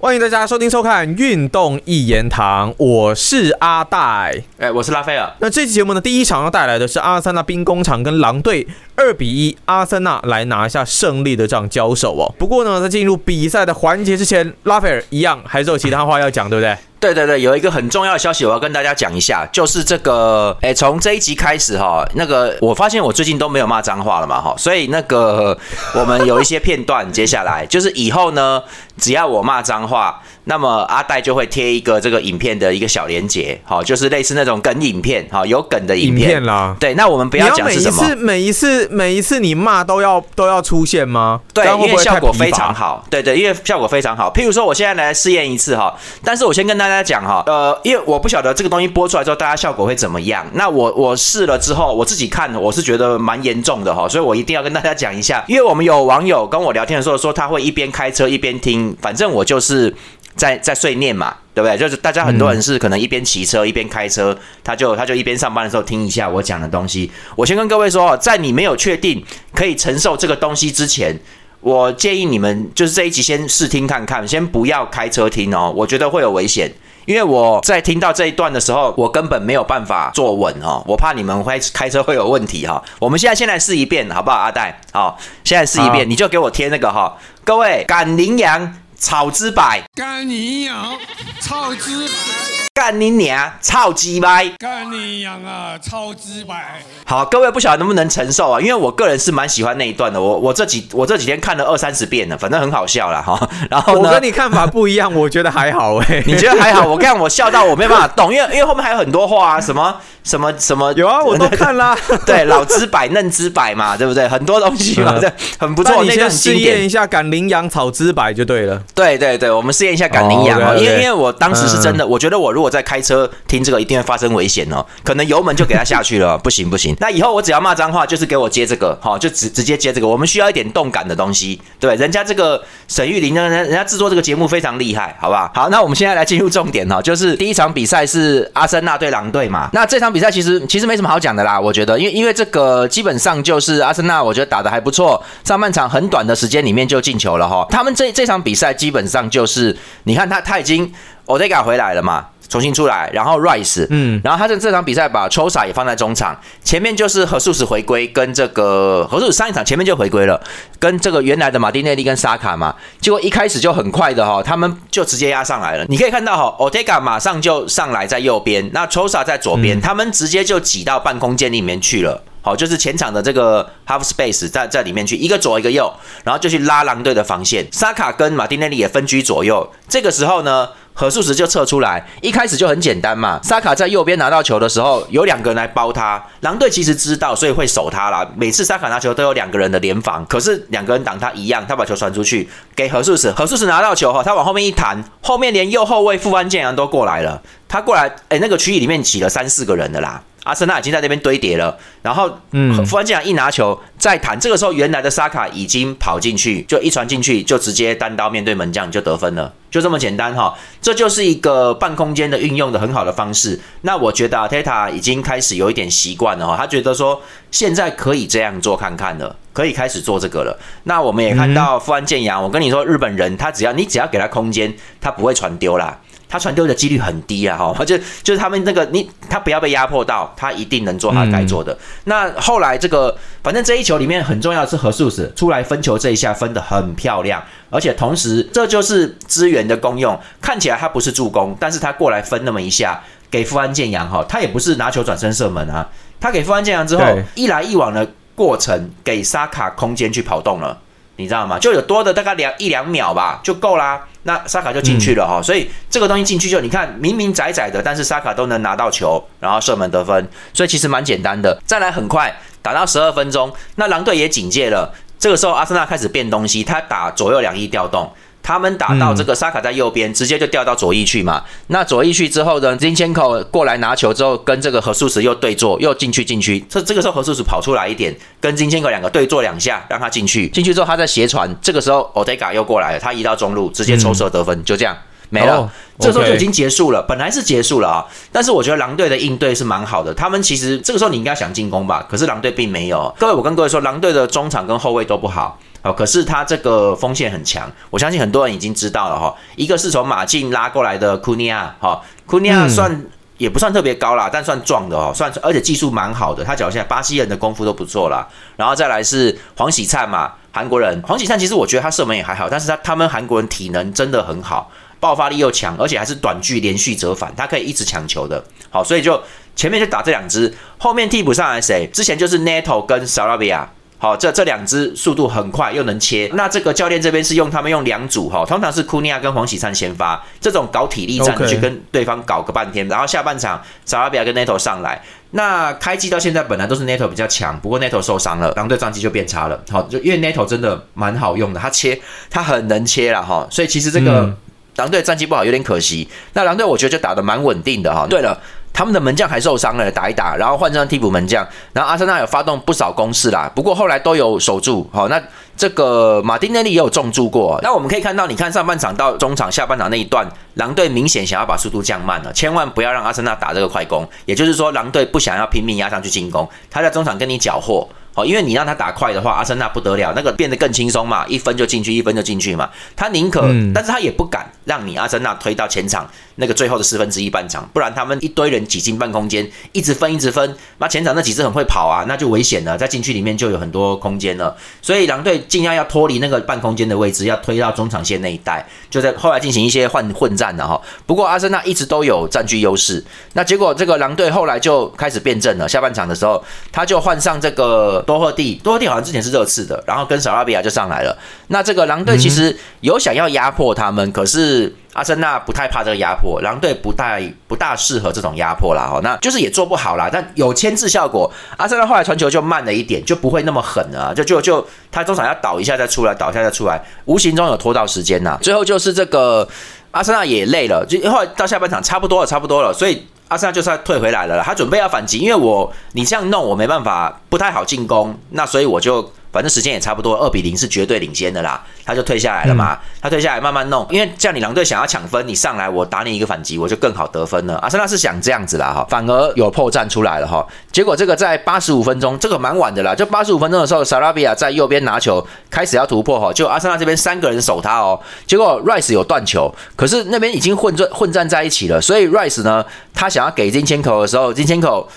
欢迎大家收听收看《运动一言堂》，我是阿戴。哎，我是拉斐尔。那这期节目呢，第一场要带来的是阿森纳兵工厂跟狼队二比一，阿森纳来拿下胜利的这场交手哦。不过呢，在进入比赛的环节之前，拉斐尔一样还是有其他话要讲，对不对？对对对，有一个很重要的消息我要跟大家讲一下，就是这个，哎，从这一集开始哈，那个我发现我最近都没有骂脏话了嘛哈，所以那个 我们有一些片段，接下来就是以后呢，只要我骂脏话。那么阿戴就会贴一个这个影片的一个小连接，好，就是类似那种梗影片，好，有梗的影片啦。对，那我们不要讲是什么。每一次每一次每一次你骂都要都要出现吗？对，因为效果非常好。对对，因为效果非常好。譬如说，我现在来试验一次哈，但是我先跟大家讲哈，呃，因为我不晓得这个东西播出来之后大家效果会怎么样。那我我试了之后，我自己看我是觉得蛮严重的哈，所以我一定要跟大家讲一下。因为我们有网友跟我聊天的时候说，他会一边开车一边听，反正我就是。在在碎念嘛，对不对？就是大家很多人是可能一边骑车一边开车，他就他就一边上班的时候听一下我讲的东西。我先跟各位说，在你没有确定可以承受这个东西之前，我建议你们就是这一集先试听看看，先不要开车听哦，我觉得会有危险。因为我在听到这一段的时候，我根本没有办法坐稳哦，我怕你们会开车会有问题哈。我们现在先来试一遍好不好？阿戴，好，现在试一遍，你就给我贴那个哈，各位赶羚羊。草之白，干你娘！草之白，干你娘！草鸡白，干你娘啊！草鸡白。好，各位不晓得能不能承受啊？因为我个人是蛮喜欢那一段的。我我这几我这几天看了二三十遍了，反正很好笑了哈。然后我跟你看法不一样，我觉得还好哎。你觉得还好？我看我笑到我没办法动，因为因为后面还有很多话啊，什么。什么什么有啊，我都看啦。对，老之百嫩之百嘛，对不对？很多东西嘛，这很不错。你先试验一下赶羚羊草之百就对了。对对对，我们试验一下赶羚羊啊，因为因为我当时是真的，我觉得我如果在开车听这个，一定会发生危险哦，可能油门就给他下去了，不行不行。那以后我只要骂脏话，就是给我接这个，好，就直直接接这个。我们需要一点动感的东西，对，人家这个沈玉琳呢，人人家制作这个节目非常厉害，好不好？好，那我们现在来进入重点哈，就是第一场比赛是阿森纳对狼队嘛，那这场比赛其实其实没。什么好讲的啦？我觉得，因为因为这个基本上就是阿森纳，我觉得打的还不错。上半场很短的时间里面就进球了哈。他们这这场比赛基本上就是，你看他他已经 Odega 回来了嘛。重新出来，然后 Rice，嗯，然后他在这场比赛把 Chosa 也放在中场，前面就是何素史回归，跟这个何素史上一场前面就回归了，跟这个原来的马丁内利跟沙卡嘛，结果一开始就很快的哈，他们就直接压上来了。你可以看到哈，Otega 马上就上来在右边，那 Chosa 在左边，他们直接就挤到半空间里面去了。好，就是前场的这个 half space 在在里面去，一个左一个右，然后就去拉狼队的防线。沙卡跟马丁内利也分居左右，这个时候呢。何素时就撤出来，一开始就很简单嘛。萨卡在右边拿到球的时候，有两个人来包他。狼队其实知道，所以会守他啦。每次萨卡拿球都有两个人的联防，可是两个人挡他一样，他把球传出去给何素时。何素时拿到球哈，他往后面一弹，后面连右后卫富安健阳都过来了。他过来，哎，那个区域里面挤了三四个人的啦。阿森纳已经在那边堆叠了，然后，嗯，富安健洋一拿球再弹，这个时候原来的沙卡已经跑进去，就一传进去就直接单刀面对门将就得分了。就这么简单哈，这就是一个半空间的运用的很好的方式。那我觉得阿泰塔已经开始有一点习惯了哈，他觉得说现在可以这样做看看了，可以开始做这个了。那我们也看到富安健洋，我跟你说，日本人他只要你只要给他空间，他不会传丢啦。他传丢的几率很低啊，哈，就就是他们那个你他不要被压迫到，他一定能做他该做的。那后来这个反正这一球里面很重要的是何素子出来分球这一下分的很漂亮，而且同时这就是资源的功用。看起来他不是助攻，但是他过来分那么一下给富安健洋哈，他也不是拿球转身射门啊，他给富安健洋之后一来一往的过程给沙卡空间去跑动了。你知道吗？就有多的大概两一两秒吧，就够啦。那沙卡就进去了哈，所以这个东西进去就你看，明明窄窄的，但是沙卡都能拿到球，然后射门得分，所以其实蛮简单的。再来很快打到十二分钟，那狼队也警戒了。这个时候阿森纳开始变东西，他打左右两翼调动。他们打到这个沙卡在右边，直接就掉到左翼去嘛。那左翼去之后呢，金千口过来拿球之后，跟这个何素石又对坐，又进去进去。这这个时候何素石跑出来一点，跟金千口两个对坐两下，让他进去。进去之后他在斜传，这个时候 Otega 又过来了，他移到中路，直接抽射得分，就这样没了。这时候就已经结束了，本来是结束了啊。但是我觉得狼队的应对是蛮好的，他们其实这个时候你应该想进攻吧，可是狼队并没有。各位，我跟各位说，狼队的中场跟后卫都不好。好，可是他这个风险很强，我相信很多人已经知道了哈。一个是从马竞拉过来的库尼亚，哈，库尼亚算也不算特别高啦，但算壮的哦，算而且技术蛮好的，他脚下巴西人的功夫都不错啦。然后再来是黄喜灿嘛，韩国人，黄喜灿其实我觉得他射门也还好，但是他他们韩国人体能真的很好，爆发力又强，而且还是短距连续折返，他可以一直抢球的。好，所以就前面就打这两支，后面替补上来谁？之前就是 Nato 跟 Sarabia。好，这这两只速度很快又能切，那这个教练这边是用他们用两组哈，通常是库尼亚跟黄喜灿先发，这种搞体力战去跟对方搞个半天，然后下半场萨拉比亚跟 NATO 上来，那开机到现在本来都是 NATO 比较强，不过 NATO 受伤了，狼队战绩就变差了。好，就因为 NATO 真的蛮好用的，他切他很能切了哈，所以其实这个狼队战绩不好有点可惜。那狼队我觉得就打得蛮稳定的哈。对了。他们的门将还受伤了，打一打，然后换上替补门将，然后阿森纳有发动不少攻势啦，不过后来都有守住。好，那这个马丁内利也有重注过。那我们可以看到，你看上半场到中场、下半场那一段，狼队明显想要把速度降慢了，千万不要让阿森纳打这个快攻。也就是说，狼队不想要拼命压上去进攻，他在中场跟你缴获。哦，因为你让他打快的话，阿森纳不得了，那个变得更轻松嘛，一分就进去，一分就进去嘛。他宁可，但是他也不敢让你阿森纳推到前场那个最后的四分之一半场，不然他们一堆人挤进半空间，一直分一直分，那前场那几只很会跑啊，那就危险了，在禁区里面就有很多空间了。所以狼队尽量要脱离那个半空间的位置，要推到中场线那一带，就在后来进行一些换混战的哈。不过阿森纳一直都有占据优势，那结果这个狼队后来就开始变阵了，下半场的时候他就换上这个。多赫蒂，多赫蒂好像之前是热刺的，然后跟萨拉比亚就上来了。那这个狼队其实有想要压迫他们，可是阿森纳不太怕这个压迫，狼队不太不大适合这种压迫啦。哈，那就是也做不好啦，但有牵制效果。阿森纳后来传球就慢了一点，就不会那么狠了，就就就他中场要倒一下再出来，倒一下再出来，无形中有拖到时间呐。最后就是这个阿森纳也累了，就后来到下半场差不多了，差不多了，所以。阿森纳就是退回来了，他准备要反击，因为我你这样弄我没办法，不太好进攻，那所以我就。反正时间也差不多，二比零是绝对领先的啦，他就退下来了嘛。他退下来慢慢弄，因为这样你狼队想要抢分，你上来我打你一个反击，我就更好得分了。阿森纳是想这样子啦哈，反而有破绽出来了哈。结果这个在八十五分钟，这个蛮晚的啦，就八十五分钟的时候，萨拉比亚在右边拿球开始要突破哈，就阿森纳这边三个人守他哦，结果 Rice 有断球，可是那边已经混战混战在一起了，所以 Rice 呢，他想要给金千口的时候，金千口。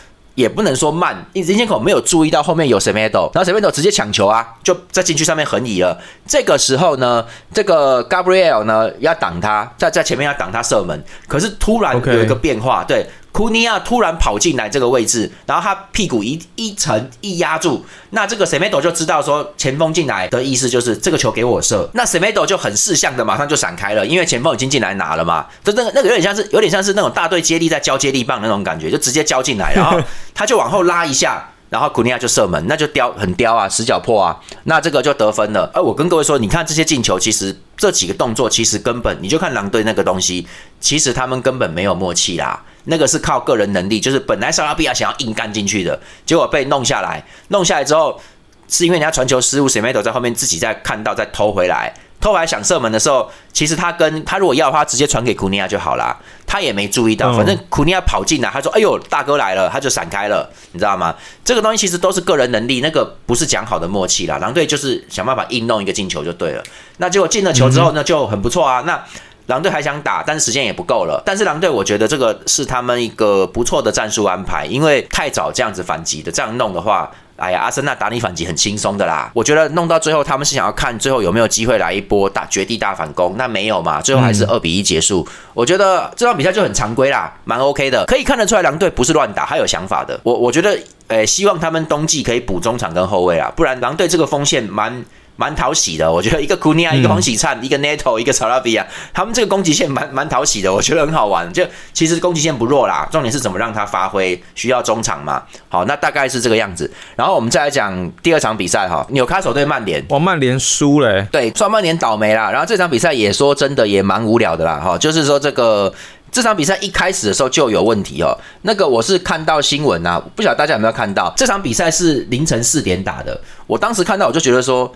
也不能说慢，因为金口没有注意到后面有 Semedo，然后 Semedo 直接抢球啊，就在禁区上面横移了。这个时候呢，这个 Gabriel 呢要挡他，在在前面要挡他射门，可是突然有一个变化，对。库尼亚突然跑进来这个位置，然后他屁股一一沉一压住，那这个 Semedo 就知道说前锋进来的意思就是这个球给我射，那 Semedo 就很识相的马上就闪开了，因为前锋已经进来拿了嘛，就那个那个有点像是有点像是那种大队接力在交接力棒那种感觉，就直接交进来，然后他就往后拉一下。然后古尼亚就射门，那就刁很刁啊，死角破啊，那这个就得分了。而我跟各位说，你看这些进球，其实这几个动作，其实根本你就看狼队那个东西，其实他们根本没有默契啦，那个是靠个人能力，就是本来萨拉比亚想要硬干进去的，结果被弄下来，弄下来之后，是因为人家传球失误 s e m e d o 在后面自己在看到再偷回来。偷回来想射门的时候，其实他跟他如果要的话，直接传给库尼亚就好啦。他也没注意到，反正库尼亚跑进来，他说：“哎呦，大哥来了！”他就闪开了，你知道吗？这个东西其实都是个人能力，那个不是讲好的默契啦。狼队就是想办法硬弄一个进球就对了。那结果进了球之后呢，就很不错啊。那狼队还想打，但是时间也不够了。但是狼队我觉得这个是他们一个不错的战术安排，因为太早这样子反击的，这样弄的话。哎呀，阿森纳打你反击很轻松的啦。我觉得弄到最后，他们是想要看最后有没有机会来一波大绝地大反攻，那没有嘛，最后还是二比一结束。我觉得这场比赛就很常规啦，蛮 OK 的，可以看得出来狼队不是乱打，还有想法的。我我觉得，诶，希望他们冬季可以补中场跟后卫啊，不然狼队这个锋线蛮。蛮讨喜的，我觉得一个库尼亚，一个黄喜灿，一个 NATO，一个查拉比亚，他们这个攻击线蛮蛮讨喜的，我觉得很好玩。就其实攻击线不弱啦，重点是怎么让他发挥，需要中场嘛。好，那大概是这个样子。然后我们再来讲第二场比赛哈，纽卡手对曼联，哇，曼联输了，对，算曼联倒霉啦。然后这场比赛也说真的也蛮无聊的啦，哈，就是说这个这场比赛一开始的时候就有问题哦。那个我是看到新闻啊，不晓得大家有没有看到，这场比赛是凌晨四点打的，我当时看到我就觉得说。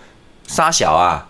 沙小啊，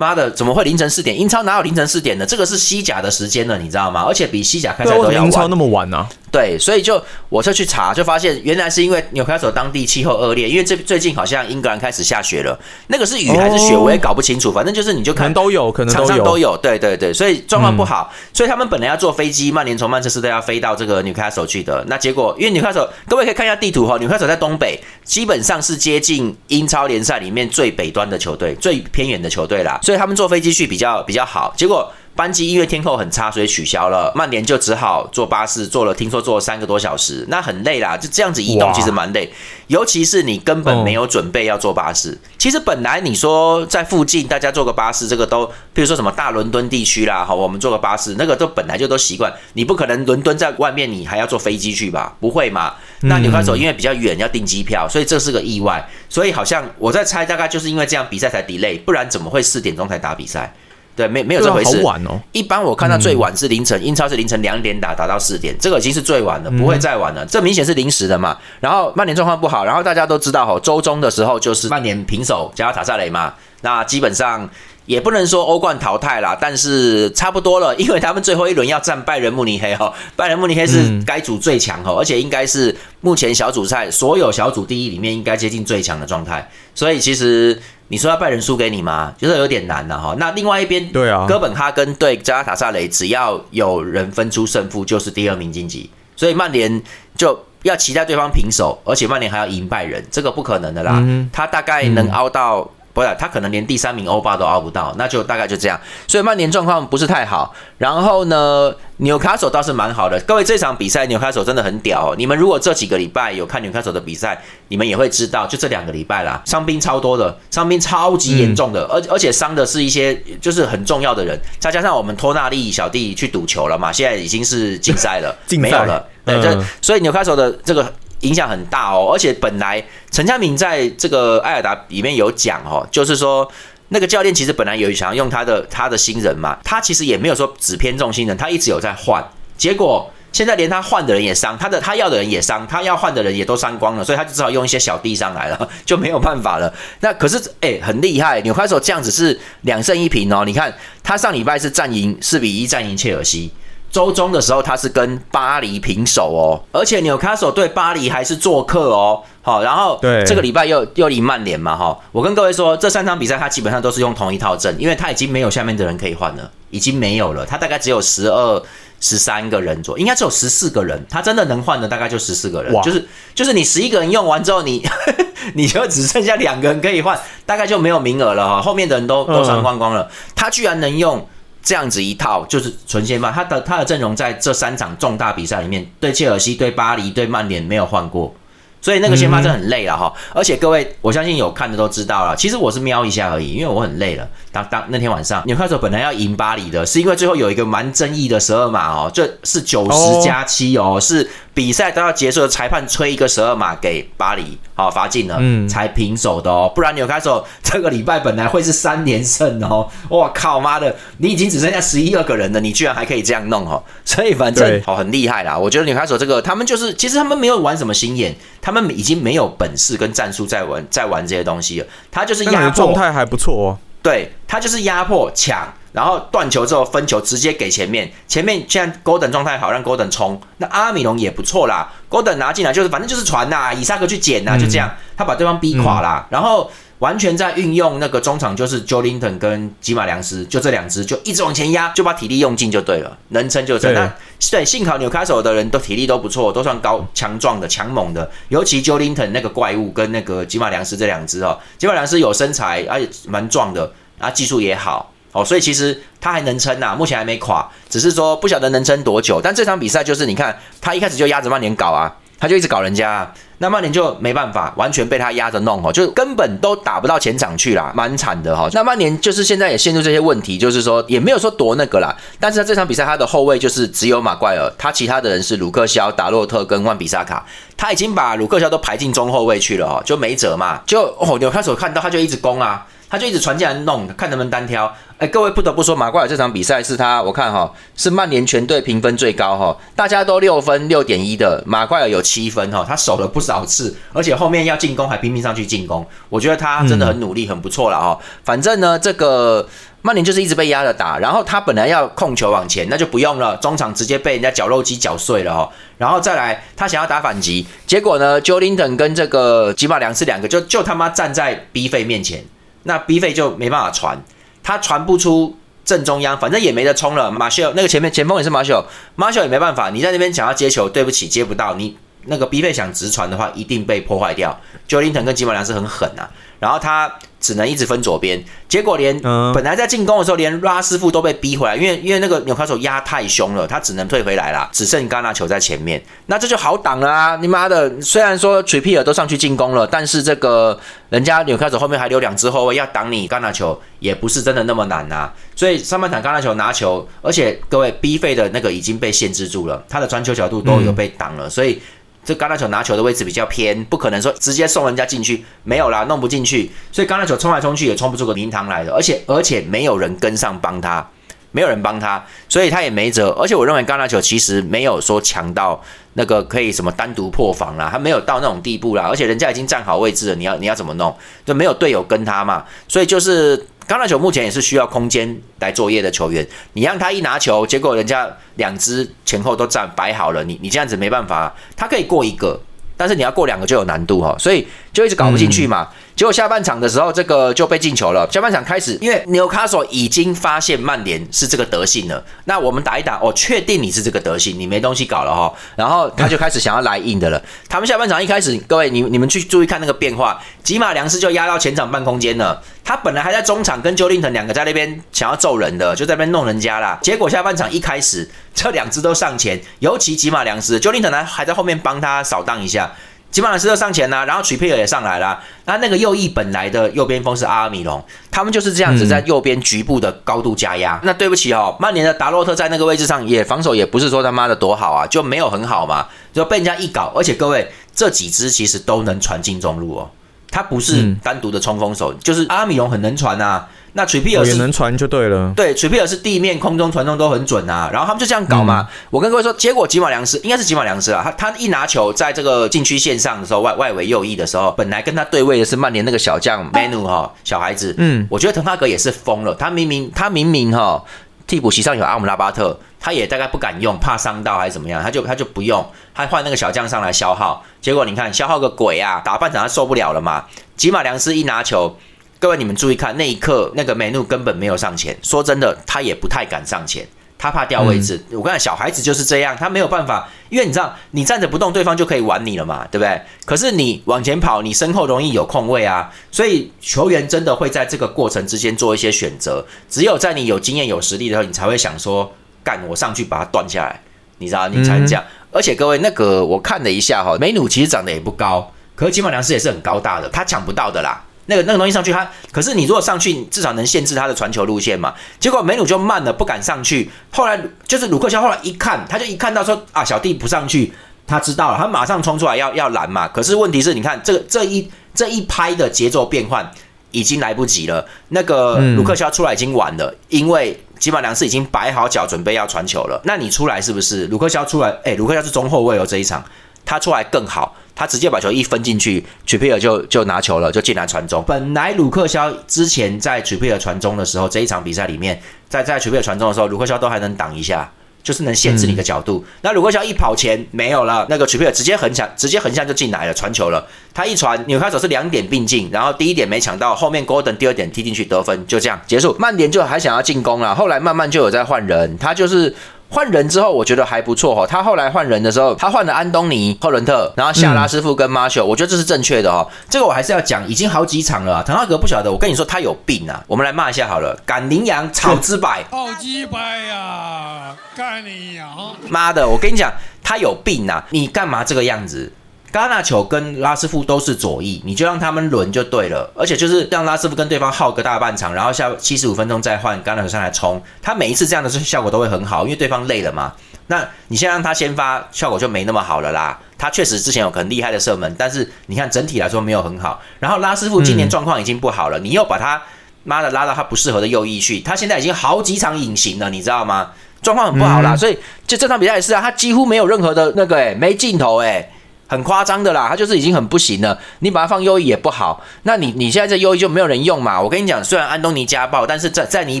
妈的，怎么会凌晨四点？英超哪有凌晨四点的？这个是西甲的时间了，你知道吗？而且比西甲开赛都要晚。英超那么晚呢？对，所以就我就去查，就发现原来是因为纽卡索当地气候恶劣，因为这最近好像英格兰开始下雪了，那个是雨还是雪我也搞不清楚，反正就是你就看都有，可能场上都有，对对对，所以状况不好，所以他们本来要坐飞机，曼联从曼彻斯特要飞到这个纽卡索去的，那结果因为纽卡索，各位可以看一下地图哈，纽卡索在东北，基本上是接近英超联赛里面最北端的球队，最偏远的球队啦，对他们坐飞机去比较比较好，结果。班机因为天候很差，所以取消了。曼联就只好坐巴士，坐了听说坐了三个多小时，那很累啦。就这样子移动其实蛮累，尤其是你根本没有准备要坐巴士。其实本来你说在附近大家坐个巴士，这个都，比如说什么大伦敦地区啦，好，我们坐个巴士，那个都本来就都习惯。你不可能伦敦在外面，你还要坐飞机去吧？不会嘛？那纽卡索因为比较远，要订机票，所以这是个意外。所以好像我在猜，大概就是因为这样比赛才 delay，不然怎么会四点钟才打比赛？对，没没有这回事。好晚哦！一般我看到最晚是凌晨，英超是凌晨两点打，打到四点，这个已经是最晚了，不会再晚了。这明显是临时的嘛。然后曼联状况不好，然后大家都知道哈，周中的时候就是曼联平手加塔萨雷嘛，那基本上也不能说欧冠淘汰啦，但是差不多了，因为他们最后一轮要战拜仁慕尼黑哈，拜仁慕尼黑是该组最强哈，而且应该是目前小组赛所有小组第一里面应该接近最强的状态，所以其实。你说要拜仁输给你吗？就是有点难了哈。那另外一边，对啊，哥本哈根对加拉塔萨雷，只要有人分出胜负，就是第二名晋级。所以曼联就要期待对方平手，而且曼联还要赢拜仁，这个不可能的啦。他大概能熬到。不是，他可能连第三名欧巴都熬不到，那就大概就这样。所以曼联状况不是太好。然后呢，纽卡索倒是蛮好的。各位，这场比赛纽卡索真的很屌。你们如果这几个礼拜有看纽卡索的比赛，你们也会知道，就这两个礼拜啦，伤兵超多的，伤兵超级严重的，而而且伤的是一些就是很重要的人。再加上我们托纳利小弟去赌球了嘛，现在已经是禁赛了，没有了。对，这所以纽卡索的这个。影响很大哦，而且本来陈佳明在这个艾尔达里面有讲哦，就是说那个教练其实本来有想要用他的他的新人嘛，他其实也没有说只偏重新人，他一直有在换，结果现在连他换的人也伤，他的他要的人也伤，他要换的人也都伤光了，所以他就只好用一些小弟上来了，就没有办法了。那可是哎，很厉害，纽卡索这样子是两胜一平哦，你看他上礼拜是战赢四比一战赢切尔西。周中的时候，他是跟巴黎平手哦，而且纽卡索对巴黎还是做客哦。好，然后对这个礼拜又又赢曼联嘛哈。我跟各位说，这三场比赛他基本上都是用同一套阵，因为他已经没有下面的人可以换了，已经没有了。他大概只有十二、十三个人左，应该只有十四个人。他真的能换的大概就十四个人，就是就是你十一个人用完之后，你 你就只剩下两个人可以换，大概就没有名额了哈。后面的人都都伤光光了，他居然能用。这样子一套就是纯先发，他的他的阵容在这三场重大比赛里面，对切尔西、对巴黎、对曼联没有换过，所以那个先发真的很累了哈。而且各位，我相信有看的都知道了，其实我是瞄一下而已，因为我很累了。当当那天晚上，纽卡索本来要赢巴黎的，是因为最后有一个蛮争议的十二码哦，这是九十加七哦，是。比赛都要结束了，裁判吹一个十二码给巴黎，好罚进了，嗯，才平手的哦。不然纽卡索这个礼拜本来会是三连胜哦。我靠妈的，你已经只剩下十一二个人了，你居然还可以这样弄哦。所以反正哦很厉害啦。我觉得纽卡索这个他们就是其实他们没有玩什么心眼，他们已经没有本事跟战术在玩在玩这些东西了。他就是压迫，状态还不错哦。对他就是压迫抢。然后断球之后分球直接给前面，前面现在 Golden 状态好，让 Golden 冲，那阿米隆也不错啦。Golden 拿进来就是反正就是传呐，以萨克去捡呐，就这样，他把对方逼垮啦。然后完全在运用那个中场，就是 Jolinton 跟吉马良斯，就这两支就一直往前压，就把体力用尽就对了，能撑就撑。那对，幸好纽卡手的人都体力都不错，都算高强壮的、强猛的，尤其 Jolinton 那个怪物跟那个吉马良斯这两支哦，吉马良斯有身材，而且蛮壮的，啊，技术也好。哦，所以其实他还能撑呐，目前还没垮，只是说不晓得能撑多久。但这场比赛就是你看，他一开始就压着曼联搞啊，他就一直搞人家，那曼联就没办法，完全被他压着弄哦，就根本都打不到前场去啦，蛮惨的哈。那曼联就是现在也陷入这些问题，就是说也没有说多那个啦，但是他这场比赛他的后卫就是只有马怪尔，他其他的人是鲁克肖、达洛特跟万比萨卡，他已经把鲁克肖都排进中后卫去了哦，就没辙嘛，就哦，纽卡索看到他就一直攻啊。他就一直传进来弄，看能不能单挑。哎，各位不得不说，马奎尔这场比赛是他，我看哈是曼联全队评分最高哈，大家都六分六点一的，马奎尔有七分哈，他守了不少次，而且后面要进攻还拼命上去进攻，我觉得他真的很努力，很不错了哈。反正呢，这个曼联就是一直被压着打，然后他本来要控球往前，那就不用了，中场直接被人家绞肉机绞碎了哦。然后再来，他想要打反击，结果呢，Jo Linton 跟这个吉马良是两个，就就他妈站在 B 费面前，那 B 费就没办法传，他传不出正中央，反正也没得冲了。马修那个前面前锋也是马修，马修也没办法，你在那边想要接球，对不起，接不到。你那个 B 费想直传的话，一定被破坏掉。Jo Linton 跟吉马良是很狠啊，然后他。只能一直分左边，结果连本来在进攻的时候，连拉师傅都被逼回来，因为因为那个纽卡手压太凶了，他只能退回来了，只剩戛纳球在前面，那这就好挡了啊！你妈的，虽然说 Trippier 都上去进攻了，但是这个人家纽卡手后面还留两支后卫要挡你戛纳球，也不是真的那么难呐。所以上半场戛纳球拿球，而且各位 B 费的那个已经被限制住了，他的传球角度都有被挡了，所以。这橄榄球拿球的位置比较偏，不可能说直接送人家进去，没有啦，弄不进去，所以橄榄球冲来冲去也冲不出个名堂来的，而且而且没有人跟上帮他，没有人帮他，所以他也没辙。而且我认为橄榄球其实没有说强到那个可以什么单独破防啦，他没有到那种地步啦，而且人家已经站好位置了，你要你要怎么弄？就没有队友跟他嘛，所以就是。橄榄球目前也是需要空间来作业的球员，你让他一拿球，结果人家两只前后都站摆好了，你你这样子没办法，他可以过一个，但是你要过两个就有难度哈，所以就一直搞不进去嘛。结果下半场的时候，这个就被进球了。下半场开始，因为纽卡索已经发现曼联是这个德性了，那我们打一打，哦，确定你是这个德性，你没东西搞了哈。然后他就开始想要来硬的了。他们下半场一开始，各位你你们去注意看那个变化，吉马良斯就压到前场半空间了。他本来还在中场跟 j o l i n t o n 两个在那边想要揍人的，就在那边弄人家啦。结果下半场一开始，这两只都上前，尤其吉马良斯 j o l i n t o n 呢还在后面帮他扫荡一下。吉马尔斯就上前啦，然后曲佩尔也上来了。那那个右翼本来的右边锋是阿尔米隆，他们就是这样子在右边局部的高度加压。那对不起哦，曼联的达洛特在那个位置上也防守也不是说他妈的多好啊，就没有很好嘛，就被人家一搞。而且各位这几支其实都能传进中路哦，他不是单独的冲锋手，就是阿米隆很能传啊。那 Trippier 也能传就对了，对，Trippier 是地面、空中传送都很准啊。然后他们就这样搞嘛。我跟各位说，结果吉马良斯应该是吉马良斯啊，他他一拿球在这个禁区线上的时候，外外围右翼的时候，本来跟他对位的是曼联那个小将 Manu 哈，小孩子。嗯，我觉得滕哈格也是疯了，他明明他明明哈替补席上有阿姆拉巴特，他也大概不敢用，怕伤到还是怎么样，他就他就不用，他换那个小将上来消耗。结果你看消耗个鬼啊，打半场他受不了了嘛。吉马良斯一拿球。各位，你们注意看，那一刻那个美怒根本没有上前。说真的，他也不太敢上前，他怕掉位置。我跟你讲，小孩子就是这样，他没有办法，因为你知道，你站着不动，对方就可以玩你了嘛，对不对？可是你往前跑，你身后容易有空位啊。所以球员真的会在这个过程之间做一些选择。只有在你有经验、有实力的时候，你才会想说，干，我上去把它断下来。你知道，你才这样。而且各位，那个我看了一下哈，美努其实长得也不高，可是金马良斯也是很高大的，他抢不到的啦。那个那个东西上去，他可是你如果上去，至少能限制他的传球路线嘛。结果梅努就慢了，不敢上去。后来就是鲁克肖，后来一看，他就一看到说啊，小弟不上去，他知道了，他马上冲出来要要拦嘛。可是问题是，你看这个这一这一拍的节奏变换已经来不及了。那个鲁克肖出来已经晚了，因为基本良是已经摆好脚准备要传球了。那你出来是不是？鲁克肖出来，哎，鲁克肖是中后卫哦，这一场他出来更好。他直接把球一分进去，曲皮尔就就拿球了，就进来传中。本来鲁克肖之前在曲皮尔传中的时候，这一场比赛里面，在在曲皮尔传中的时候，鲁克肖都还能挡一下，就是能限制你的角度。那鲁克肖一跑前没有了，那个曲佩尔直接横抢，直接横向就进来了，传球了。他一传，纽卡手是两点并进，然后第一点没抢到，后面 Golden 第二点踢进去得分，就这样结束。曼联就还想要进攻了，后来慢慢就有在换人，他就是。换人之后，我觉得还不错哈。他后来换人的时候，他换了安东尼、赫伦特，然后夏拉师傅跟马修，我觉得这是正确的哈。这个我还是要讲，已经好几场了。滕哈格不晓得，我跟你说他有病啊。我们来骂一下好了，赶羚羊草之百，好鸡掰呀，赶羚羊。妈的，我跟你讲，他有病啊！你干嘛这个样子？戛纳球跟拉师傅都是左翼，你就让他们轮就对了。而且就是让拉师傅跟对方耗个大半场，然后下七十五分钟再换戛纳球上来冲。他每一次这样的效果都会很好，因为对方累了嘛。那你先让他先发，效果就没那么好了啦。他确实之前有很厉害的射门，但是你看整体来说没有很好。然后拉师傅今年状况已经不好了，你又把他妈的拉到他不适合的右翼去，他现在已经好几场隐形了，你知道吗？状况很不好啦。所以就这场比赛也是啊，他几乎没有任何的那个诶，没镜头诶。很夸张的啦，他就是已经很不行了。你把他放右翼也不好，那你你现在这右翼就没有人用嘛？我跟你讲，虽然安东尼家暴，但是在在你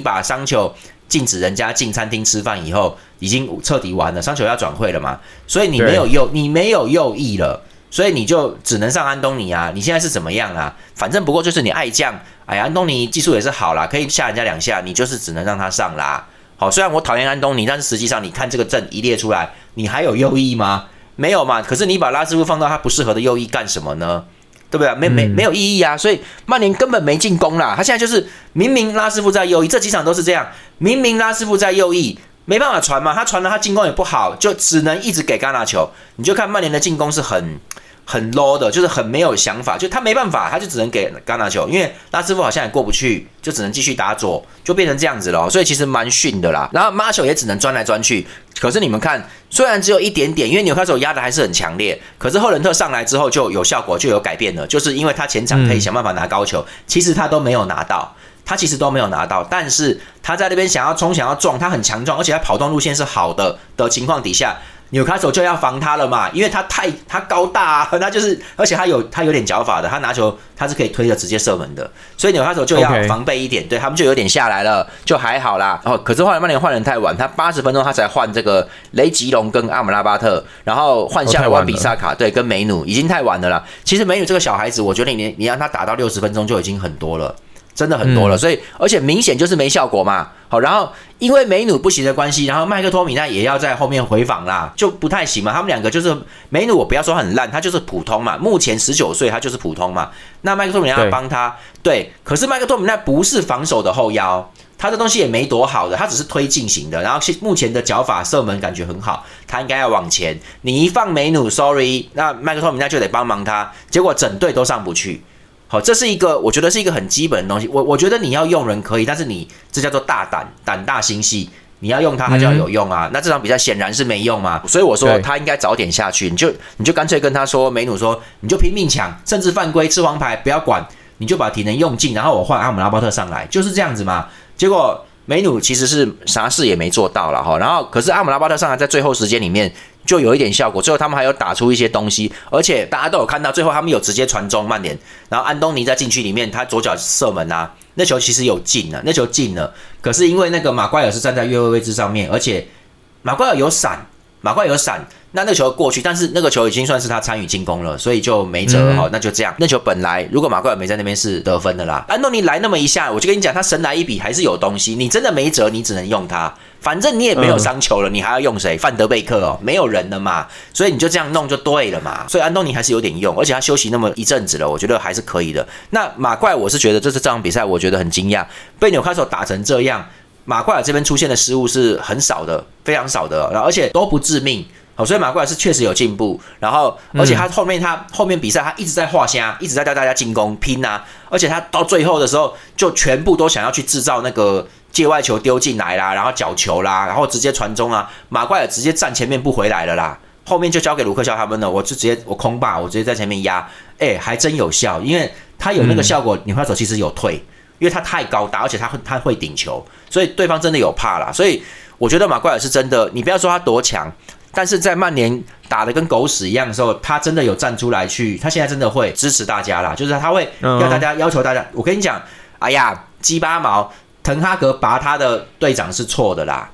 把商丘禁止人家进餐厅吃饭以后，已经彻底完了，商丘要转会了嘛，所以你没有右，你没有右翼了，所以你就只能上安东尼啊。你现在是怎么样啊？反正不过就是你爱将，哎呀，安东尼技术也是好啦，可以吓人家两下，你就是只能让他上啦。好，虽然我讨厌安东尼，但是实际上你看这个阵一列出来，你还有右翼吗？没有嘛。可是你把拉师傅放到他不适合的右翼干什么呢？对不对？没没没有意义啊。所以曼联根本没进攻啦。他现在就是明明拉师傅在右翼，这几场都是这样。明明拉师傅在右翼，没办法传嘛。他传了，他进攻也不好，就只能一直给戛纳球。你就看曼联的进攻是很。很 low 的，就是很没有想法，就他没办法，他就只能给戛纳球，因为拉师傅好像也过不去，就只能继续打左，就变成这样子了，所以其实蛮逊的啦。然后马球也只能钻来钻去，可是你们看，虽然只有一点点，因为纽卡手压的还是很强烈，可是赫伦特上来之后就有效果，就有改变了，就是因为他前场可以想办法拿高球，其实他都没有拿到，他其实都没有拿到，但是他在那边想要冲、想要撞，他很强壮，而且他跑动路线是好的的情况底下。纽卡手就要防他了嘛，因为他太他高大啊，他就是，而且他有他有点脚法的，他拿球他是可以推的直接射门的，所以纽卡手就要防备一点，对他们就有点下来了，就还好啦。哦，可是后来曼联换人太晚，他八十分钟他才换这个雷吉隆跟阿姆拉巴特，然后换下完比萨卡，对，跟梅努已经太晚了啦。其实梅努这个小孩子，我觉得你你让他打到六十分钟就已经很多了。真的很多了，所以而且明显就是没效果嘛。好，然后因为梅努不行的关系，然后麦克托米奈也要在后面回访啦，就不太行嘛。他们两个就是梅努，我不要说很烂，他就是普通嘛。目前十九岁，他就是普通嘛。那麦克托米奈要帮他，对，可是麦克托米奈不是防守的后腰，他的东西也没多好的，他只是推进型的。然后目前的脚法射门感觉很好，他应该要往前。你一放梅努，sorry，那麦克托米奈就得帮忙他，结果整队都上不去。好，这是一个我觉得是一个很基本的东西。我我觉得你要用人可以，但是你这叫做大胆胆大心细，你要用它，它就要有用啊。那这场比赛显然是没用嘛，所以我说他应该早点下去。你就你就干脆跟他说，梅努说，你就拼命抢，甚至犯规吃黄牌不要管，你就把体能用尽，然后我换阿姆拉巴特上来，就是这样子嘛。结果梅努其实是啥事也没做到了哈。然后可是阿姆拉巴特上来在最后时间里面。就有一点效果，最后他们还有打出一些东西，而且大家都有看到，最后他们有直接传中曼联，然后安东尼在禁区里面，他左脚射门啊，那球其实有进了，那球进了，可是因为那个马奎尔是站在越位位置上面，而且马奎尔有闪，马奎尔有闪。那那球过去，但是那个球已经算是他参与进攻了，所以就没辙哈。那就这样，那球本来如果马奎尔没在那边是得分的啦。安东尼来那么一下，我就跟你讲，他神来一笔还是有东西。你真的没辙，你只能用他。反正你也没有伤球了，你还要用谁？范德贝克哦，没有人了嘛，所以你就这样弄就对了嘛。所以安东尼还是有点用，而且他休息那么一阵子了，我觉得还是可以的。那马怪，我是觉得这次这场比赛，我觉得很惊讶，被纽卡索打成这样，马怪尔这边出现的失误是很少的，非常少的，然后而且都不致命。所以马奎尔是确实有进步，然后而且他后面他后面比赛他一直在画虾，一直在带大家进攻拼啊，而且他到最后的时候就全部都想要去制造那个界外球丢进来啦，然后角球啦，然后直接传中啊，马奎尔直接站前面不回来了啦，后面就交给卢克肖他们了，我就直接我空霸，我直接在前面压，哎，还真有效，因为他有那个效果，你快手其实有退，因为他太高大，而且他会他会顶球，所以对方真的有怕啦。所以我觉得马奎尔是真的，你不要说他多强。但是在曼联打的跟狗屎一样的时候，他真的有站出来去，他现在真的会支持大家啦，就是他会要大家要求大家。我跟你讲，哎呀，鸡巴毛，滕哈格拔他的队长是错的啦。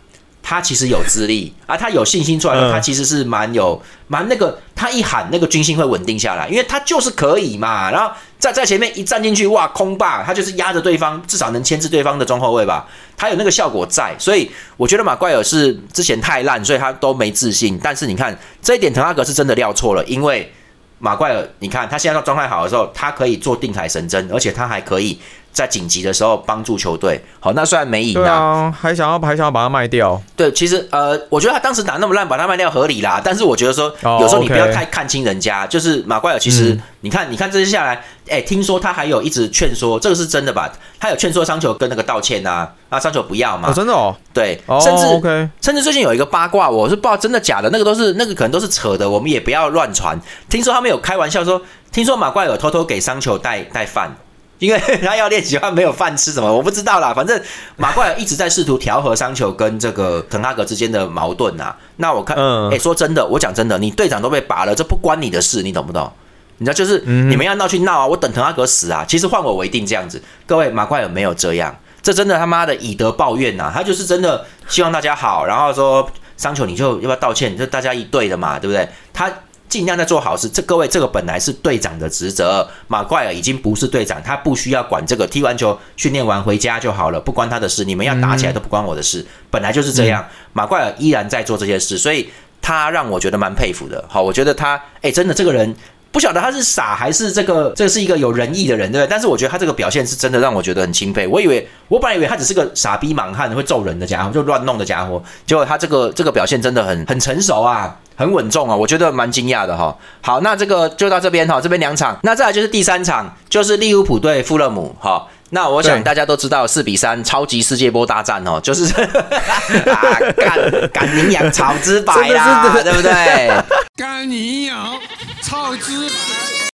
他其实有资历啊，他有信心出来了，他其实是蛮有蛮那个，他一喊那个军心会稳定下来，因为他就是可以嘛。然后在在前面一站进去，哇，空霸，他就是压着对方，至少能牵制对方的中后卫吧，他有那个效果在。所以我觉得马怪尔是之前太烂，所以他都没自信。但是你看这一点，滕哈格是真的料错了，因为马怪尔，你看他现在状态好的时候，他可以做定海神针，而且他还可以。在紧急的时候帮助球队，好，那虽然没赢啊，还想要还想要把它卖掉。对，其实呃，我觉得他当时打那么烂，把它卖掉合理啦。但是我觉得说，有时候你不要太看清人家。就是马怪尔，其实你看，你看这些下来，哎，听说他还有一直劝说，这个是真的吧？他有劝说桑球跟那个道歉呐，啊，桑球不要嘛？真的哦，对，甚至甚至最近有一个八卦，我是不知道真的假的，那个都是那个可能都是扯的，我们也不要乱传。听说他们有开玩笑说，听说马怪尔偷偷给桑球带带饭。因为他要练习，他没有饭吃，什么我不知道啦。反正马怪尔一直在试图调和桑球跟这个滕哈格之间的矛盾啊。那我看，哎，说真的，我讲真的，你队长都被拔了，这不关你的事，你懂不懂？你知道，就是你们要闹去闹啊，我等滕哈格死啊。其实换我我一定这样子，各位马怪尔没有这样，这真的他妈的以德报怨呐。他就是真的希望大家好，然后说桑球你就要不要道歉？就大家一队的嘛，对不对？他。尽量在做好事。这各位，这个本来是队长的职责。马怪尔已经不是队长，他不需要管这个。踢完球、训练完回家就好了，不关他的事。你们要打起来都不关我的事，本来就是这样。马怪尔依然在做这些事，所以他让我觉得蛮佩服的。好，我觉得他，哎，真的这个人。不晓得他是傻还是这个，这是一个有仁义的人，对不对？但是我觉得他这个表现是真的让我觉得很钦佩。我以为我本来以为他只是个傻逼莽汉，会揍人的家伙，就乱弄的家伙。结果他这个这个表现真的很很成熟啊，很稳重啊，我觉得蛮惊讶的哈。好，那这个就到这边哈，这边两场，那再来就是第三场，就是利物浦对富勒姆哈。那我想大家都知道四比三超级世界波大战哦，就是 啊，赶赶羚羊草之白啦，对不对？赶羚羊。草之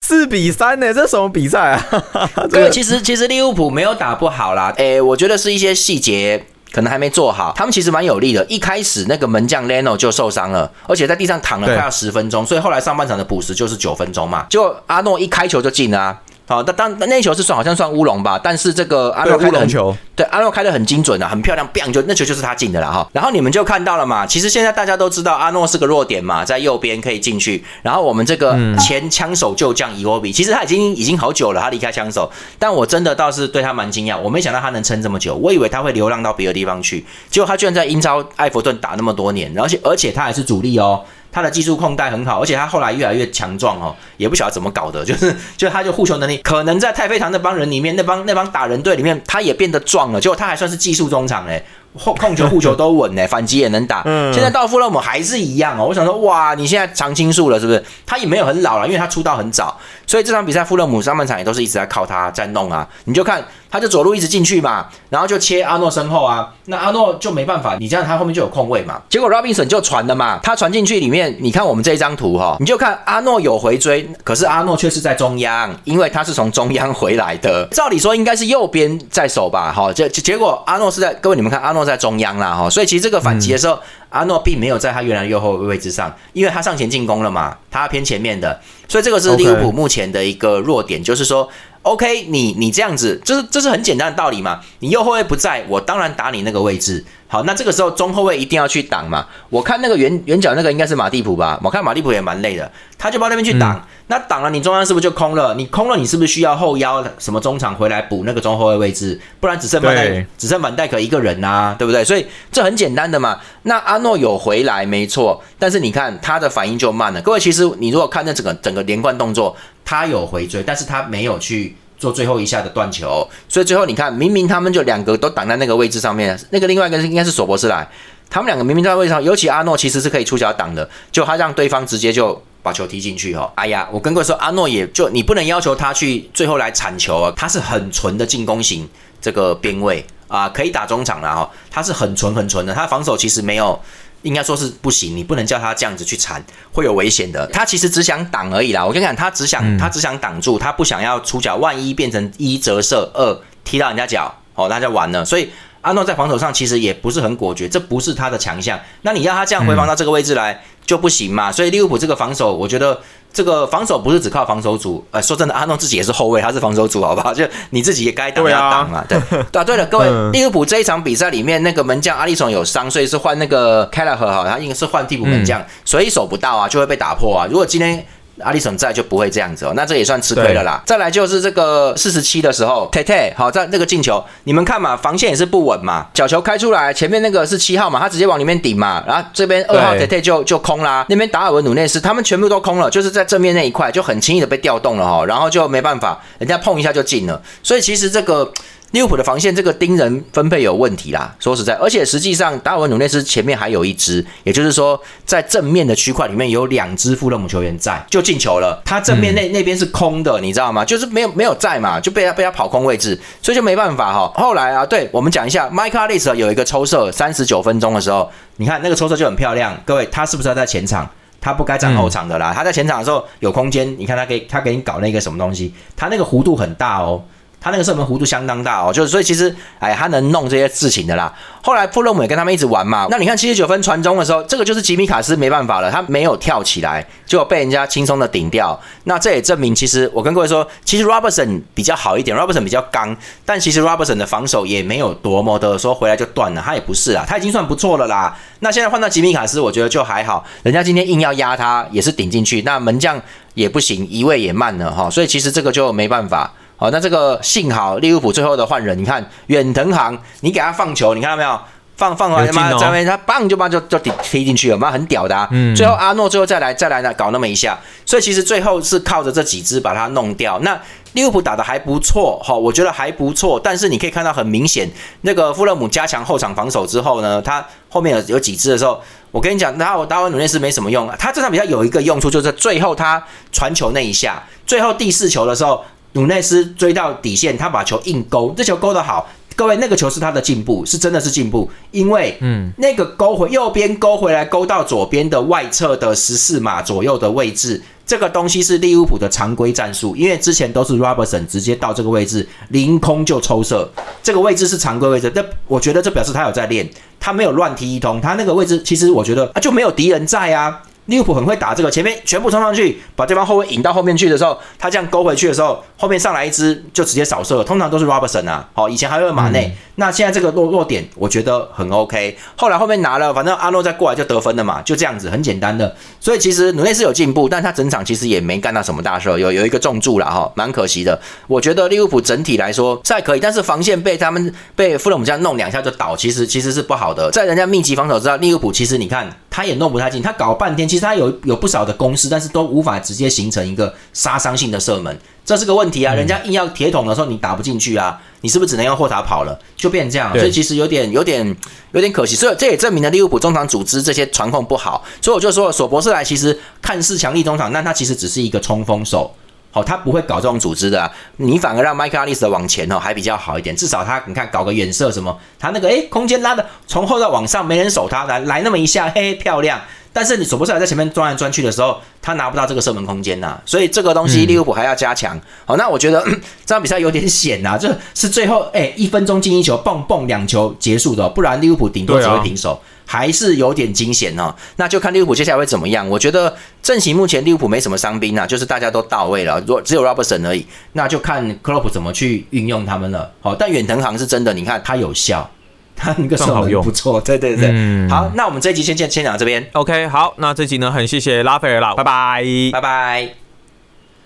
四比三呢？这什么比赛啊？这个其实其实利物浦没有打不好啦。诶，我觉得是一些细节可能还没做好。他们其实蛮有力的，一开始那个门将 Leno 就受伤了，而且在地上躺了快要十分钟，所以后来上半场的补时就是九分钟嘛。就阿诺一开球就进了。好，那当那球是算好像算乌龙吧，但是这个阿诺开的很球，对阿诺开的很精准啊，很漂亮，bang 就那球就是他进的了哈。然后你们就看到了嘛，其实现在大家都知道阿诺是个弱点嘛，在右边可以进去。然后我们这个前枪手旧将伊沃比，其实他已经已经好久了，他离开枪手，但我真的倒是对他蛮惊讶，我没想到他能撑这么久，我以为他会流浪到别的地方去，结果他居然在英超埃弗顿打那么多年，而且而且他还是主力哦。他的技术控带很好，而且他后来越来越强壮哦，也不晓得怎么搞的，就是就他就护球能力，可能在太妃堂那帮人里面，那帮那帮打人队里面，他也变得壮了，结果他还算是技术中场嘞。控控球护球都稳呢，反击也能打。现在到富勒姆还是一样哦。我想说，哇，你现在常青树了是不是？他也没有很老了，因为他出道很早，所以这场比赛富勒姆上半场也都是一直在靠他在弄啊。你就看他就走路一直进去嘛，然后就切阿诺身后啊，那阿诺就没办法，你这样他后面就有空位嘛。结果 Robinson 就传了嘛，他传进去里面，你看我们这一张图哈，你就看阿诺有回追，可是阿诺却是在中央，因为他是从中央回来的。照理说应该是右边在守吧，哈，结结果阿诺是在各位你们看阿诺。在中央啦，哈，所以其实这个反击的时候，阿诺并没有在他原来右后位置上，因为他上前进攻了嘛，他偏前面的，所以这个是利物浦目前的一个弱点，就是说，OK，你你这样子，就是这是很简单的道理嘛，你右后卫不在我，当然打你那个位置。好，那这个时候中后卫一定要去挡嘛。我看那个圆圆角那个应该是马蒂普吧，我看马蒂普也蛮累的，他就到那边去挡。那挡了，你中央是不是就空了？你空了，你是不是需要后腰什么中场回来补那个中后卫位置？不然只剩满代，只剩满戴克一个人呐，对不对？所以这很简单的嘛。那阿诺有回来没错，但是你看他的反应就慢了。各位，其实你如果看那整个整个连贯动作，他有回追，但是他没有去。做最后一下的断球，所以最后你看，明明他们就两个都挡在那个位置上面，那个另外一个应该是索博斯来，他们两个明明在位上，尤其阿诺其实是可以出脚挡的，就他让对方直接就把球踢进去哈。哎呀，我跟各位说，阿诺也就你不能要求他去最后来铲球啊，他是很纯的进攻型这个边位啊，可以打中场了哈，他是很纯很纯的，他防守其实没有。应该说是不行，你不能叫他这样子去缠，会有危险的。他其实只想挡而已啦。我跟你讲，他只想他只想挡住，他不想要出脚，万一变成一折射二踢到人家脚，哦，那就完了。所以阿诺在防守上其实也不是很果决，这不是他的强项。那你要他这样回防到这个位置来就不行嘛。所以利物浦这个防守，我觉得。这个防守不是只靠防守组，呃，说真的，阿诺自己也是后卫，他是防守组，好不好？就你自己也该挡要挡嘛，对。啊，对了，各位，利物浦这一场比赛里面，那个门将阿利松有伤，所以是换那个凯拉赫哈，他应该是换替补门将，所以守不到啊，就会被打破啊。如果今天。阿里森在就不会这样子哦，那这也算吃亏了啦。再来就是这个四十七的时候，泰泰好在那个进球，你们看嘛，防线也是不稳嘛，角球开出来，前面那个是七号嘛，他直接往里面顶嘛，然后这边二号泰泰就就空啦，那边达尔文努内斯他们全部都空了，就是在正面那一块就很轻易的被调动了哈，然后就没办法，人家碰一下就进了，所以其实这个。利物浦的防线这个盯人分配有问题啦，说实在，而且实际上达尔文努内斯前面还有一支，也就是说在正面的区块里面有两支富勒姆球员在，就进球了。他正面那那边是空的，你知道吗？就是没有没有在嘛，就被他被他跑空位置，所以就没办法哈。后来啊，对我们讲一下，Michael Alice 有一个抽射，三十九分钟的时候，你看那个抽射就很漂亮。各位，他是不是要在前场？他不该站后场的啦。他在前场的时候有空间，你看他给他给你搞那个什么东西，他那个弧度很大哦。他那个射门弧度相当大哦，就是所以其实哎，他能弄这些事情的啦。后来富勒姆也跟他们一直玩嘛，那你看七十九分传中的时候，这个就是吉米卡斯没办法了，他没有跳起来，就被人家轻松的顶掉。那这也证明，其实我跟各位说，其实 Robertson 比较好一点，Robertson 比较刚，但其实 Robertson 的防守也没有多么的说回来就断了，他也不是啊，他已经算不错了啦。那现在换到吉米卡斯，我觉得就还好，人家今天硬要压他也是顶进去，那门将也不行，移位也慢了哈，所以其实这个就没办法。好，那这个幸好利物浦最后的换人，你看远藤航，你给他放球，你看到没有？放放完他妈在那他棒就棒就就踢踢进去了，妈很屌的。嗯，最后阿诺最后再来再来呢，搞那么一下，所以其实最后是靠着这几支把它弄掉。那利物浦打的还不错，哈，我觉得还不错。但是你可以看到很明显，那个富勒姆加强后场防守之后呢，他后面有有几支的时候，我跟你讲，那我打完努内斯没什么用啊。他这场比赛有一个用处，就是最后他传球那一下，最后第四球的时候。努内斯追到底线，他把球硬勾，这球勾得好。各位，那个球是他的进步，是真的是进步，因为嗯，那个勾回右边勾回来，勾到左边的外侧的十四码左右的位置，这个东西是利物浦的常规战术，因为之前都是 Robertson 直接到这个位置凌空就抽射，这个位置是常规位置。那我觉得这表示他有在练，他没有乱踢一通，他那个位置其实我觉得啊就没有敌人在啊。利物浦很会打这个，前面全部冲上去，把对方后卫引到后面去的时候，他这样勾回去的时候，后面上来一支就直接扫射，通常都是 Robertson 啊，好，以前还有马内，那现在这个落落点我觉得很 OK。后来后面拿了，反正阿诺再过来就得分了嘛，就这样子，很简单的。所以其实努内是有进步，但他整场其实也没干到什么大事，有有一个重注了哈，蛮可惜的。我觉得利物浦整体来说是还可以，但是防线被他们被富勒姆这样弄两下就倒，其实其实是不好的。在人家密集防守之下，利物浦其实你看他也弄不太进，他搞半天其实。他有有不少的攻势，但是都无法直接形成一个杀伤性的射门，这是个问题啊！人家硬要铁桶的时候，你打不进去啊，你是不是只能用后塔跑了？就变成这样，所以其实有点有点有点可惜。所以这也证明了利物浦中场组织这些传控不好。所以我就说，索博斯莱其实看似强力中场，但他其实只是一个冲锋手。好，他不会搞这种组织的，你反而让麦克阿利斯往前哦，还比较好一点。至少他，你看搞个远射什么，他那个诶空间拉的从后到往上，没人守他，来来那么一下，嘿，漂亮。但是你索博斯莱在前面钻来钻去的时候，他拿不到这个射门空间呐，所以这个东西利物浦还要加强。好，那我觉得这场比赛有点险呐，这是最后诶一分钟进一球，蹦蹦两球结束的，不然利物浦顶多只会平手。还是有点惊险哦，那就看利物浦接下来会怎么样。我觉得阵型目前利物浦没什么伤兵啊，就是大家都到位了，若只有 Robertson 而已，那就看克洛普怎么去运用他们了。好，但远藤航是真的，你看他有效，他那个手很不错，对对对。好，那我们这一集先先先讲到这边。OK，好，那这集呢很谢谢拉斐尔啦，拜拜，拜拜。